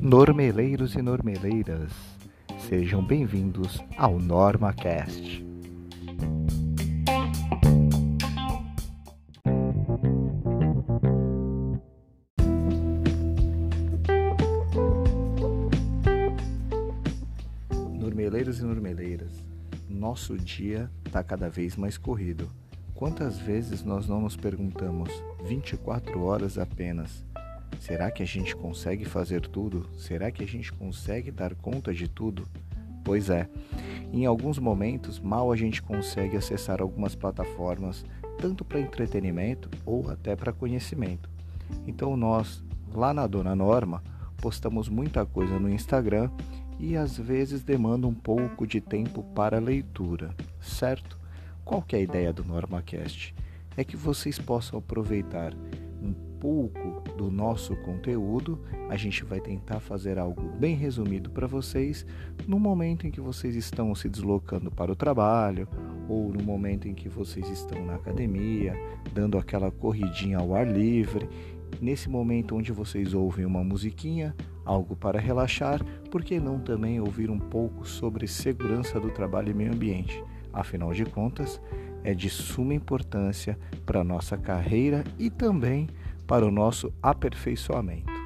Normeleiros e normeleiras, sejam bem-vindos ao NormaCast. Normeleiros e normeleiras, nosso dia está cada vez mais corrido. Quantas vezes nós não nos perguntamos 24 horas apenas? Será que a gente consegue fazer tudo? Será que a gente consegue dar conta de tudo? Pois é, em alguns momentos mal a gente consegue acessar algumas plataformas, tanto para entretenimento ou até para conhecimento. Então nós, lá na Dona Norma, postamos muita coisa no Instagram e às vezes demanda um pouco de tempo para leitura, certo? Qual que é a ideia do NormaCast? É que vocês possam aproveitar um pouco do nosso conteúdo, a gente vai tentar fazer algo bem resumido para vocês no momento em que vocês estão se deslocando para o trabalho ou no momento em que vocês estão na academia, dando aquela corridinha ao ar livre. Nesse momento onde vocês ouvem uma musiquinha, algo para relaxar, por que não também ouvir um pouco sobre segurança do trabalho e meio ambiente? Afinal de contas, é de suma importância para a nossa carreira e também para o nosso aperfeiçoamento.